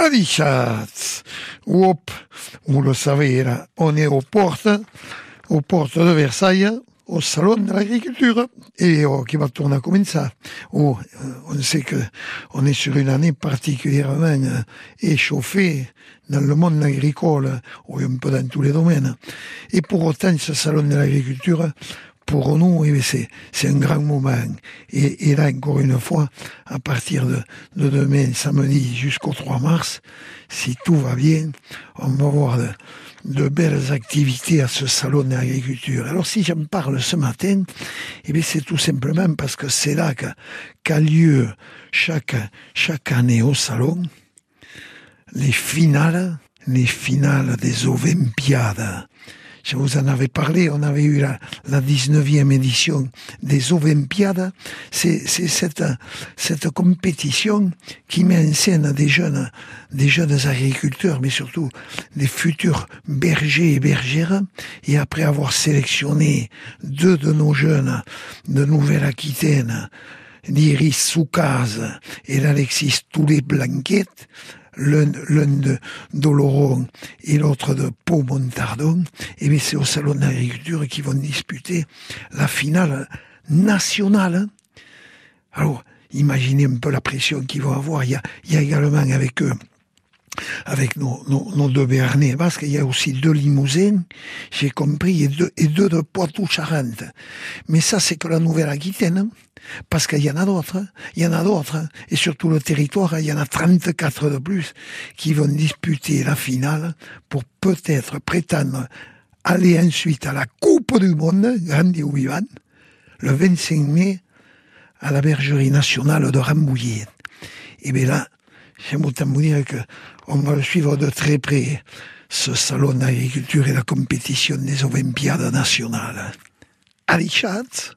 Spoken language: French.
Alichat. Hop, vous le savez, là, on est aux portes, aux portes de Versailles, au salon de l'agriculture, et qui va tourner comme ça. Euh, on sait que on est sur une année particulièrement euh, échauffée dans le monde agricole, ou un peu dans tous les domaines. Et pour autant, ce salon de l'agriculture, pour nous, c'est un grand moment. Et, là, encore une fois, à partir de, de demain, samedi, jusqu'au 3 mars, si tout va bien, on va voir de, belles activités à ce salon de l'agriculture. Alors si j'en parle ce matin, eh c'est tout simplement parce que c'est là qu'a lieu chaque, chaque année au salon les finales, les finales des Olympiades je vous en avais parlé, on avait eu la, la 19e édition des Olympiades. C'est cette, cette compétition qui met en scène des jeunes, des jeunes agriculteurs, mais surtout des futurs bergers et bergères. Et après avoir sélectionné deux de nos jeunes de Nouvelle-Aquitaine, l'Iris Soukaz et l'Alexis Toulet-Blanquette, l'un de d'Oloron et l'autre de Pau-Montardon, et bien c'est au Salon d'agriculture qu'ils vont disputer la finale nationale. Alors, imaginez un peu la pression qu'ils vont avoir. Il y a, il y a également avec eux avec nos, deux Béarnais, parce qu'il y a aussi deux Limousins, j'ai compris, et deux, et de Poitou-Charentes. Mais ça, c'est que la Nouvelle-Aquitaine, parce qu'il y en a d'autres, il y en a d'autres, et sur tout le territoire, il y en a 34 de plus qui vont disputer la finale pour peut-être prétendre aller ensuite à la Coupe du Monde, grande ou le 25 mai, à la bergerie nationale de Rambouillet. Et bien là, j'aime autant vous dire que on va le suivre de très près, ce salon d'agriculture et la compétition des Olympiades nationales. Allez, chat